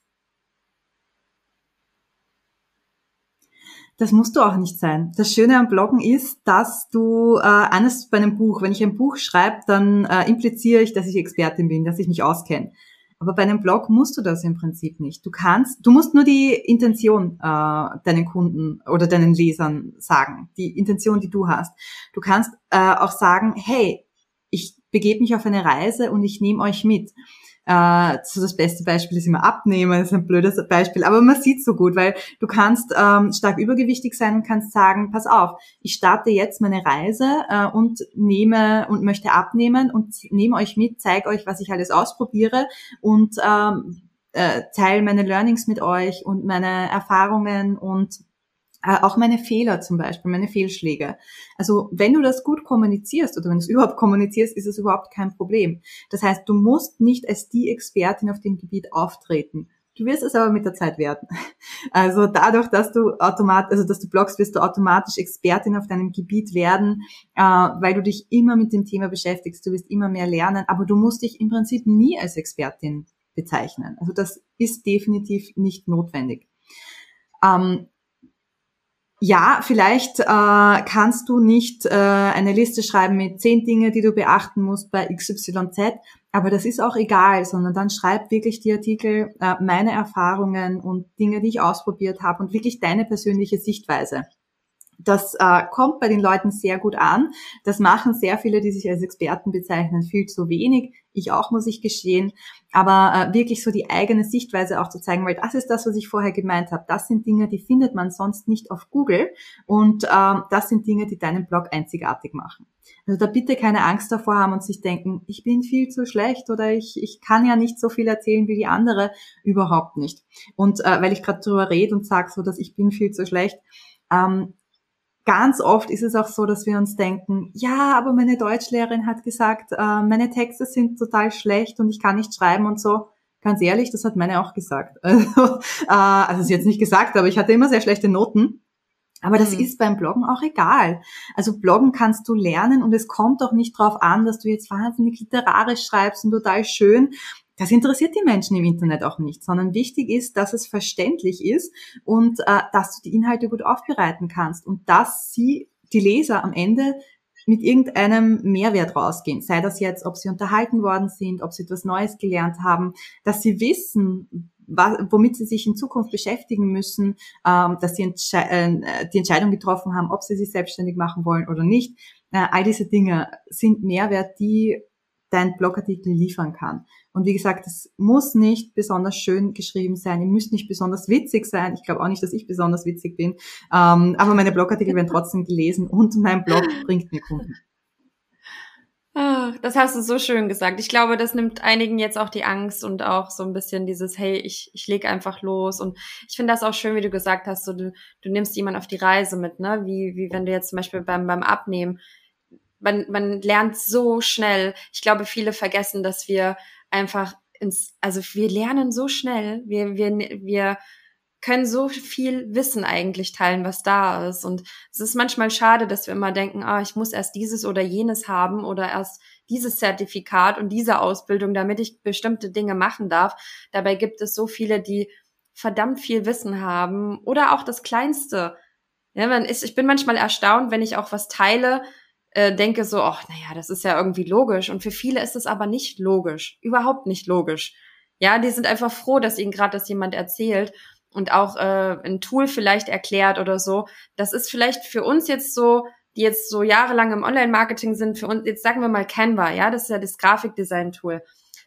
Das musst du auch nicht sein. Das Schöne am Bloggen ist, dass du äh, eines bei einem Buch, wenn ich ein Buch schreibe, dann äh, impliziere ich, dass ich Expertin bin, dass ich mich auskenne. Aber bei einem Blog musst du das im Prinzip nicht. Du kannst, du musst nur die Intention äh, deinen Kunden oder deinen Lesern sagen, die Intention, die du hast. Du kannst äh, auch sagen, hey, ich begebe mich auf eine Reise und ich nehme euch mit. Äh, so das beste Beispiel ist immer Abnehmen, das ist ein blödes Beispiel, aber man sieht so gut, weil du kannst ähm, stark übergewichtig sein und kannst sagen, pass auf, ich starte jetzt meine Reise äh, und nehme und möchte abnehmen und nehme euch mit, zeige euch, was ich alles ausprobiere und ähm, äh, teile meine Learnings mit euch und meine Erfahrungen und auch meine Fehler zum Beispiel, meine Fehlschläge. Also wenn du das gut kommunizierst oder wenn du es überhaupt kommunizierst, ist es überhaupt kein Problem. Das heißt, du musst nicht als die Expertin auf dem Gebiet auftreten. Du wirst es aber mit der Zeit werden. Also dadurch, dass du automatisch, also dass du bloggst, wirst du automatisch Expertin auf deinem Gebiet werden, äh, weil du dich immer mit dem Thema beschäftigst. Du wirst immer mehr lernen, aber du musst dich im Prinzip nie als Expertin bezeichnen. Also das ist definitiv nicht notwendig. Ähm, ja, vielleicht äh, kannst du nicht äh, eine Liste schreiben mit zehn Dinge, die du beachten musst bei XYZ, aber das ist auch egal, sondern dann schreib wirklich die Artikel, äh, meine Erfahrungen und Dinge, die ich ausprobiert habe und wirklich deine persönliche Sichtweise. Das äh, kommt bei den Leuten sehr gut an. Das machen sehr viele, die sich als Experten bezeichnen, viel zu wenig. Ich auch, muss ich gestehen. Aber äh, wirklich so die eigene Sichtweise auch zu zeigen, weil das ist das, was ich vorher gemeint habe. Das sind Dinge, die findet man sonst nicht auf Google. Und äh, das sind Dinge, die deinen Blog einzigartig machen. Also da bitte keine Angst davor haben und sich denken, ich bin viel zu schlecht oder ich, ich kann ja nicht so viel erzählen wie die andere. Überhaupt nicht. Und äh, weil ich gerade drüber rede und sage so, dass ich bin viel zu schlecht, ähm, ganz oft ist es auch so, dass wir uns denken, ja, aber meine Deutschlehrerin hat gesagt, äh, meine Texte sind total schlecht und ich kann nicht schreiben und so. Ganz ehrlich, das hat meine auch gesagt. Also, äh, also sie hat es nicht gesagt, aber ich hatte immer sehr schlechte Noten. Aber das mhm. ist beim Bloggen auch egal. Also Bloggen kannst du lernen und es kommt auch nicht darauf an, dass du jetzt wahnsinnig literarisch schreibst und total schön, das interessiert die Menschen im Internet auch nicht, sondern wichtig ist, dass es verständlich ist und äh, dass du die Inhalte gut aufbereiten kannst und dass sie, die Leser am Ende mit irgendeinem Mehrwert rausgehen. Sei das jetzt, ob sie unterhalten worden sind, ob sie etwas Neues gelernt haben, dass sie wissen, womit sie sich in Zukunft beschäftigen müssen, ähm, dass sie äh, die Entscheidung getroffen haben, ob sie sich selbstständig machen wollen oder nicht. Äh, all diese Dinge sind Mehrwert, die dein Blogartikel liefern kann. Und wie gesagt, es muss nicht besonders schön geschrieben sein, ihr müsst nicht besonders witzig sein. Ich glaube auch nicht, dass ich besonders witzig bin. Ähm, aber meine Blogartikel werden trotzdem gelesen und mein Blog bringt mir Kunden. Ach, das hast du so schön gesagt. Ich glaube, das nimmt einigen jetzt auch die Angst und auch so ein bisschen dieses, hey, ich, ich leg einfach los. Und ich finde das auch schön, wie du gesagt hast, so du, du nimmst jemanden auf die Reise mit, ne? Wie, wie wenn du jetzt zum Beispiel beim, beim Abnehmen, man, man lernt so schnell. Ich glaube, viele vergessen, dass wir einfach ins, also wir lernen so schnell, wir, wir, wir können so viel Wissen eigentlich teilen, was da ist. Und es ist manchmal schade, dass wir immer denken, ah, ich muss erst dieses oder jenes haben oder erst dieses Zertifikat und diese Ausbildung, damit ich bestimmte Dinge machen darf. Dabei gibt es so viele, die verdammt viel Wissen haben oder auch das Kleinste. Ja, man ist, ich bin manchmal erstaunt, wenn ich auch was teile, äh, denke so, ach, naja, das ist ja irgendwie logisch. Und für viele ist es aber nicht logisch. Überhaupt nicht logisch. Ja, die sind einfach froh, dass ihnen gerade das jemand erzählt und auch äh, ein Tool vielleicht erklärt oder so. Das ist vielleicht für uns jetzt so, die jetzt so jahrelang im Online-Marketing sind, für uns, jetzt sagen wir mal Canva, ja, das ist ja das Grafikdesign-Tool.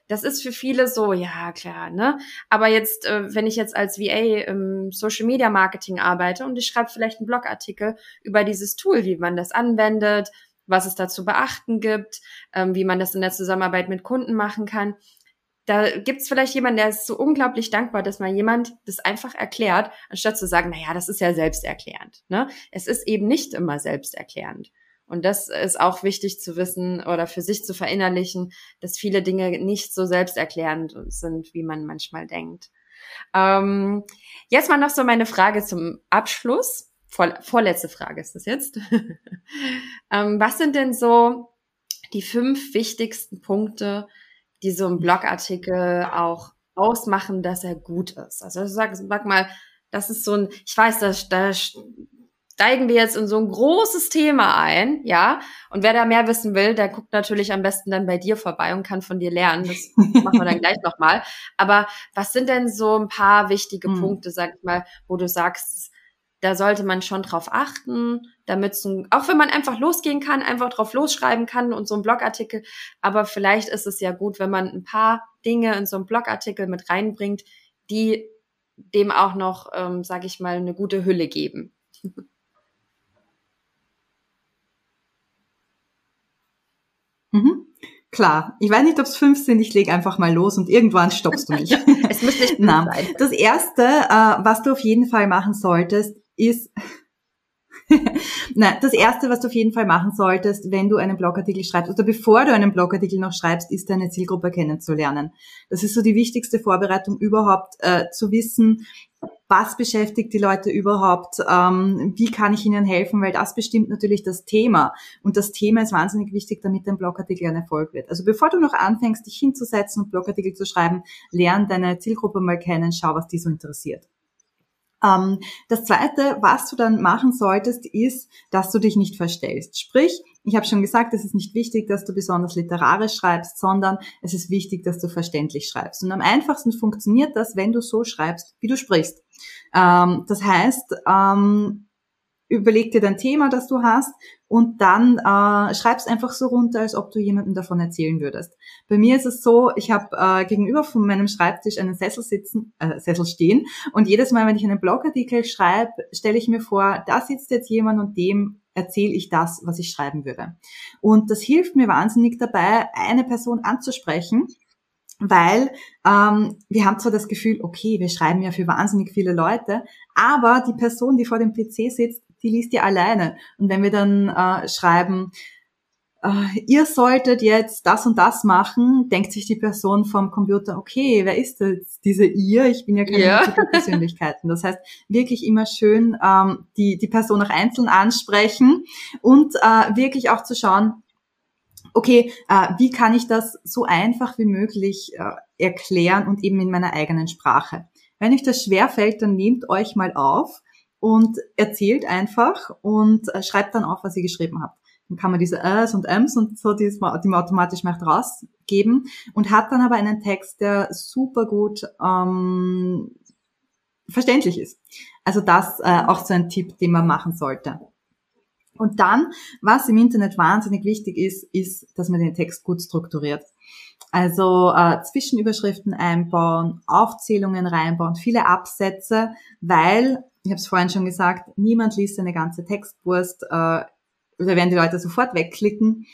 Das ist für viele so, ja, klar, ne? Aber jetzt, äh, wenn ich jetzt als VA im Social Media Marketing arbeite und ich schreibe vielleicht einen Blogartikel über dieses Tool, wie man das anwendet, was es da zu beachten gibt, ähm, wie man das in der Zusammenarbeit mit Kunden machen kann. Da gibt es vielleicht jemanden, der ist so unglaublich dankbar, dass mal jemand das einfach erklärt, anstatt zu sagen, naja, das ist ja selbsterklärend. Ne? Es ist eben nicht immer selbsterklärend. Und das ist auch wichtig zu wissen oder für sich zu verinnerlichen, dass viele Dinge nicht so selbsterklärend sind, wie man manchmal denkt. Ähm, jetzt mal noch so meine Frage zum Abschluss vor, vorletzte Frage ist das jetzt. ähm, was sind denn so die fünf wichtigsten Punkte, die so ein Blogartikel auch ausmachen, dass er gut ist? Also sag, sag mal, das ist so ein, ich weiß, da, da steigen wir jetzt in so ein großes Thema ein, ja. Und wer da mehr wissen will, der guckt natürlich am besten dann bei dir vorbei und kann von dir lernen. Das machen wir dann gleich nochmal. Aber was sind denn so ein paar wichtige hm. Punkte, sag ich mal, wo du sagst, da sollte man schon drauf achten, damit so, auch wenn man einfach losgehen kann, einfach drauf losschreiben kann und so ein Blogartikel. Aber vielleicht ist es ja gut, wenn man ein paar Dinge in so einen Blogartikel mit reinbringt, die dem auch noch, ähm, sage ich mal, eine gute Hülle geben. Mhm. Klar, ich weiß nicht, ob es fünf sind, ich lege einfach mal los und irgendwann stoppst du mich. es muss nicht Na, sein. Das Erste, äh, was du auf jeden Fall machen solltest, ist, Nein, das erste, was du auf jeden Fall machen solltest, wenn du einen Blogartikel schreibst oder bevor du einen Blogartikel noch schreibst, ist deine Zielgruppe kennenzulernen. Das ist so die wichtigste Vorbereitung überhaupt, äh, zu wissen, was beschäftigt die Leute überhaupt, ähm, wie kann ich ihnen helfen, weil das bestimmt natürlich das Thema. Und das Thema ist wahnsinnig wichtig, damit dein Blogartikel ein Erfolg wird. Also bevor du noch anfängst, dich hinzusetzen und Blogartikel zu schreiben, lern deine Zielgruppe mal kennen, schau, was die so interessiert. Ähm, das Zweite, was du dann machen solltest, ist, dass du dich nicht verstellst. Sprich, ich habe schon gesagt, es ist nicht wichtig, dass du besonders literarisch schreibst, sondern es ist wichtig, dass du verständlich schreibst. Und am einfachsten funktioniert das, wenn du so schreibst, wie du sprichst. Ähm, das heißt, ähm, überleg dir dein Thema, das du hast und dann äh, schreib's einfach so runter, als ob du jemandem davon erzählen würdest. Bei mir ist es so, ich habe äh, gegenüber von meinem Schreibtisch einen Sessel sitzen, äh, Sessel stehen und jedes Mal, wenn ich einen Blogartikel schreibe, stelle ich mir vor, da sitzt jetzt jemand und dem erzähle ich das, was ich schreiben würde. Und das hilft mir wahnsinnig dabei, eine Person anzusprechen weil ähm, wir haben zwar das Gefühl, okay, wir schreiben ja für wahnsinnig viele Leute, aber die Person, die vor dem PC sitzt, die liest ihr alleine. Und wenn wir dann äh, schreiben, äh, ihr solltet jetzt das und das machen, denkt sich die Person vom Computer, okay, wer ist jetzt diese ihr? Ich bin ja keine ja. Persönlichkeiten. Das heißt, wirklich immer schön ähm, die, die Person auch einzeln ansprechen und äh, wirklich auch zu schauen, okay, äh, wie kann ich das so einfach wie möglich äh, erklären und eben in meiner eigenen Sprache. Wenn euch das schwerfällt, dann nehmt euch mal auf und erzählt einfach und äh, schreibt dann auf, was ihr geschrieben habt. Dann kann man diese Äs und Ms und so, die man automatisch macht, rausgeben und hat dann aber einen Text, der super gut ähm, verständlich ist. Also das äh, auch so ein Tipp, den man machen sollte. Und dann, was im Internet wahnsinnig wichtig ist, ist, dass man den Text gut strukturiert. Also äh, Zwischenüberschriften einbauen, Aufzählungen reinbauen, viele Absätze, weil ich habe es vorhin schon gesagt, niemand liest eine ganze Textwurst, äh, da werden die Leute sofort wegklicken.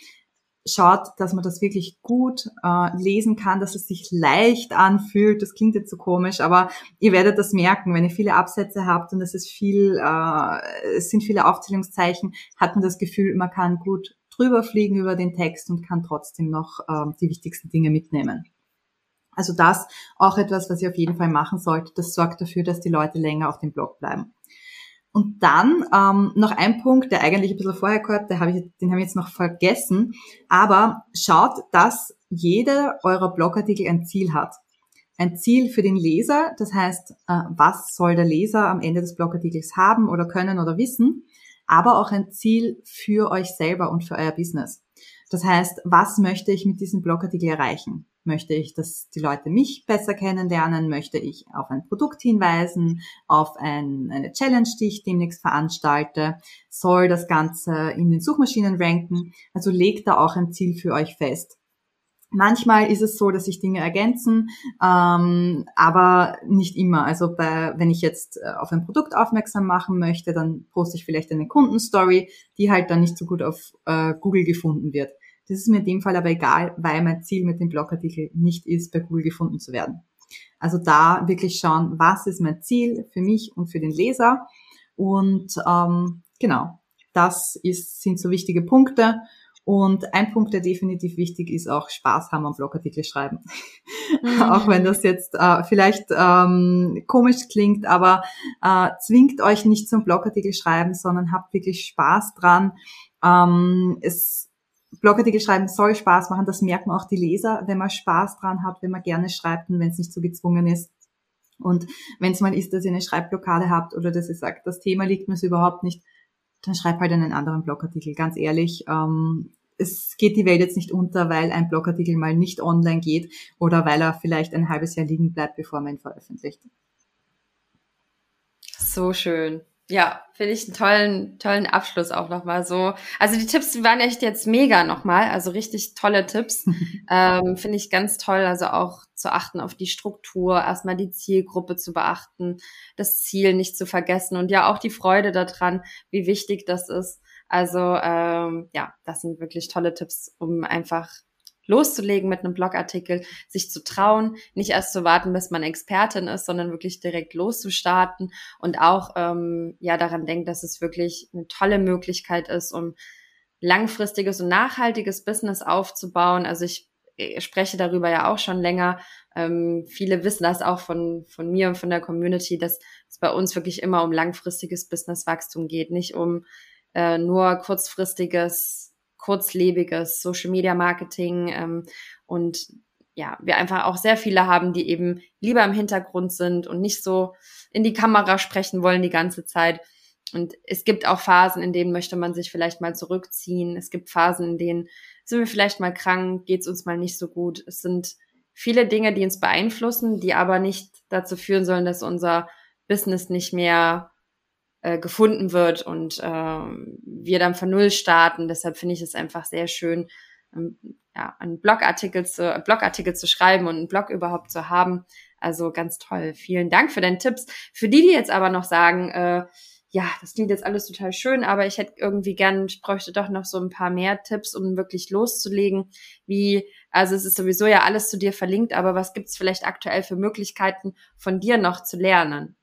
Schaut, dass man das wirklich gut äh, lesen kann, dass es sich leicht anfühlt. Das klingt jetzt so komisch, aber ihr werdet das merken, wenn ihr viele Absätze habt und es ist viel, äh, es sind viele Aufzählungszeichen, hat man das Gefühl, man kann gut drüber fliegen über den Text und kann trotzdem noch äh, die wichtigsten Dinge mitnehmen. Also das auch etwas, was ihr auf jeden Fall machen solltet. Das sorgt dafür, dass die Leute länger auf dem Blog bleiben. Und dann ähm, noch ein Punkt, der eigentlich ein bisschen vorher gehört, der hab ich, den habe ich jetzt noch vergessen. Aber schaut, dass jeder eurer Blogartikel ein Ziel hat. Ein Ziel für den Leser, das heißt, äh, was soll der Leser am Ende des Blogartikels haben oder können oder wissen, aber auch ein Ziel für euch selber und für euer Business. Das heißt, was möchte ich mit diesem Blogartikel erreichen? Möchte ich, dass die Leute mich besser kennenlernen? Möchte ich auf ein Produkt hinweisen? Auf ein, eine Challenge, die ich demnächst veranstalte? Soll das Ganze in den Suchmaschinen ranken? Also legt da auch ein Ziel für euch fest. Manchmal ist es so, dass sich Dinge ergänzen, ähm, aber nicht immer. Also bei, wenn ich jetzt äh, auf ein Produkt aufmerksam machen möchte, dann poste ich vielleicht eine Kundenstory, die halt dann nicht so gut auf äh, Google gefunden wird. Das ist mir in dem Fall aber egal, weil mein Ziel mit dem Blogartikel nicht ist, bei Google gefunden zu werden. Also da wirklich schauen, was ist mein Ziel für mich und für den Leser. Und ähm, genau, das ist, sind so wichtige Punkte. Und ein Punkt, der definitiv wichtig ist, auch Spaß haben am Blogartikel schreiben. Mhm. auch wenn das jetzt äh, vielleicht ähm, komisch klingt, aber äh, zwingt euch nicht zum Blogartikel schreiben, sondern habt wirklich Spaß dran. Ähm, es Blogartikel schreiben soll Spaß machen, das merken auch die Leser, wenn man Spaß dran hat, wenn man gerne schreibt und wenn es nicht so gezwungen ist. Und wenn es mal ist, dass ihr eine Schreibblockade habt oder dass ihr sagt, das Thema liegt mir so überhaupt nicht, dann schreibt halt einen anderen Blogartikel. Ganz ehrlich, ähm, es geht die Welt jetzt nicht unter, weil ein Blogartikel mal nicht online geht oder weil er vielleicht ein halbes Jahr liegen bleibt, bevor man ihn veröffentlicht. So schön. Ja, finde ich einen tollen, tollen Abschluss auch nochmal so. Also die Tipps waren echt jetzt mega nochmal, also richtig tolle Tipps. ähm, finde ich ganz toll, also auch zu achten auf die Struktur, erstmal die Zielgruppe zu beachten, das Ziel nicht zu vergessen und ja auch die Freude daran, wie wichtig das ist. Also ähm, ja, das sind wirklich tolle Tipps, um einfach loszulegen mit einem Blogartikel, sich zu trauen, nicht erst zu warten, bis man Expertin ist, sondern wirklich direkt loszustarten und auch ähm, ja daran denkt, dass es wirklich eine tolle Möglichkeit ist, um langfristiges und nachhaltiges Business aufzubauen. Also ich, ich spreche darüber ja auch schon länger. Ähm, viele wissen das auch von, von mir und von der Community, dass es bei uns wirklich immer um langfristiges Businesswachstum geht, nicht um äh, nur kurzfristiges kurzlebiges Social Media Marketing ähm, und ja, wir einfach auch sehr viele haben, die eben lieber im Hintergrund sind und nicht so in die Kamera sprechen wollen die ganze Zeit. Und es gibt auch Phasen, in denen möchte man sich vielleicht mal zurückziehen. Es gibt Phasen, in denen sind wir vielleicht mal krank, geht es uns mal nicht so gut. Es sind viele Dinge, die uns beeinflussen, die aber nicht dazu führen sollen, dass unser Business nicht mehr äh, gefunden wird und äh, wir dann von Null starten. Deshalb finde ich es einfach sehr schön, ähm, ja, einen Blogartikel zu, Blogartikel zu schreiben und einen Blog überhaupt zu haben. Also ganz toll. Vielen Dank für deine Tipps. Für die, die jetzt aber noch sagen, äh, ja, das klingt jetzt alles total schön, aber ich hätte irgendwie gern, ich bräuchte doch noch so ein paar mehr Tipps, um wirklich loszulegen. Wie, also es ist sowieso ja alles zu dir verlinkt, aber was gibt's vielleicht aktuell für Möglichkeiten von dir noch zu lernen?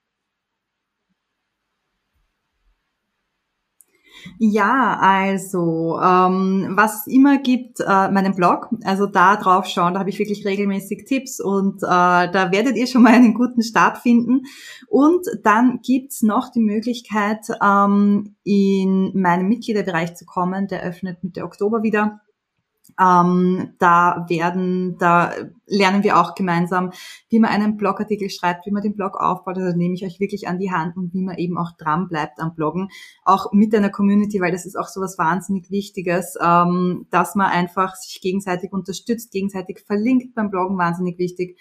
Ja, also ähm, was immer gibt, äh, meinen Blog, also da drauf schauen, da habe ich wirklich regelmäßig Tipps und äh, da werdet ihr schon mal einen guten Start finden. Und dann gibt's noch die Möglichkeit, ähm, in meinen Mitgliederbereich zu kommen, der öffnet Mitte Oktober wieder. Ähm, da werden, da lernen wir auch gemeinsam, wie man einen Blogartikel schreibt, wie man den Blog aufbaut. Also nehme ich euch wirklich an die Hand und wie man eben auch dran bleibt am Bloggen, auch mit einer Community, weil das ist auch so was wahnsinnig Wichtiges, ähm, dass man einfach sich gegenseitig unterstützt, gegenseitig verlinkt beim Bloggen, wahnsinnig wichtig.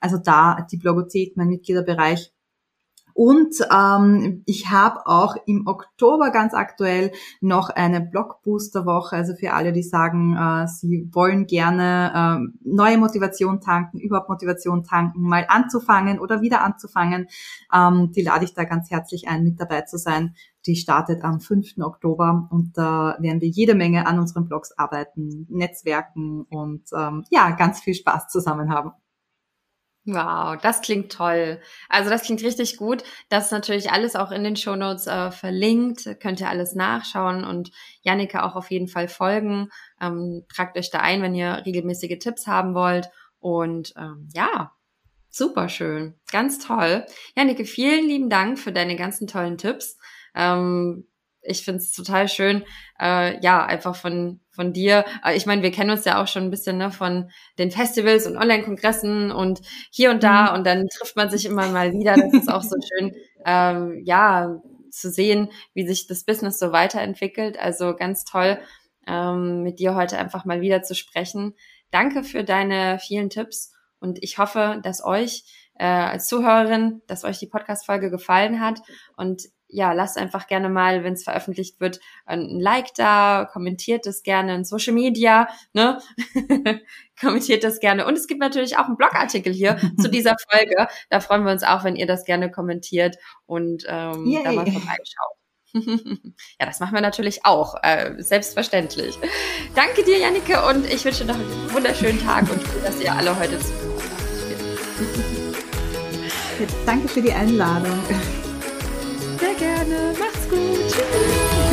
Also da die Blogothek, mein Mitgliederbereich, und ähm, ich habe auch im Oktober ganz aktuell noch eine Blogbooster-Woche, also für alle, die sagen, äh, sie wollen gerne äh, neue Motivation tanken, überhaupt Motivation tanken, mal anzufangen oder wieder anzufangen. Ähm, die lade ich da ganz herzlich ein, mit dabei zu sein. Die startet am 5. Oktober und da werden wir jede Menge an unseren Blogs arbeiten, Netzwerken und ähm, ja, ganz viel Spaß zusammen haben. Wow, das klingt toll. Also das klingt richtig gut. Das ist natürlich alles auch in den Shownotes äh, verlinkt. Könnt ihr alles nachschauen und Jannike auch auf jeden Fall folgen. Ähm, tragt euch da ein, wenn ihr regelmäßige Tipps haben wollt. Und ähm, ja, super schön. Ganz toll. Jannike, vielen lieben Dank für deine ganzen tollen Tipps. Ähm, ich finde es total schön, äh, ja, einfach von, von dir. Äh, ich meine, wir kennen uns ja auch schon ein bisschen ne, von den Festivals und Online-Kongressen und hier und da mhm. und dann trifft man sich immer mal wieder. Das ist auch so schön, ähm, ja, zu sehen, wie sich das Business so weiterentwickelt. Also ganz toll, ähm, mit dir heute einfach mal wieder zu sprechen. Danke für deine vielen Tipps und ich hoffe, dass euch äh, als Zuhörerin, dass euch die Podcast-Folge gefallen hat und ja, lasst einfach gerne mal, wenn es veröffentlicht wird, ein Like da, kommentiert es gerne in Social Media, ne? kommentiert das gerne. Und es gibt natürlich auch einen Blogartikel hier zu dieser Folge. Da freuen wir uns auch, wenn ihr das gerne kommentiert und ähm, da mal vorbeischaut. ja, das machen wir natürlich auch, äh, selbstverständlich. Danke dir, Jannike, und ich wünsche noch einen wunderschönen Tag und cool, dass ihr alle heute zuhört. Danke für die Einladung. Sehr gerne. Macht's gut. Tschüss.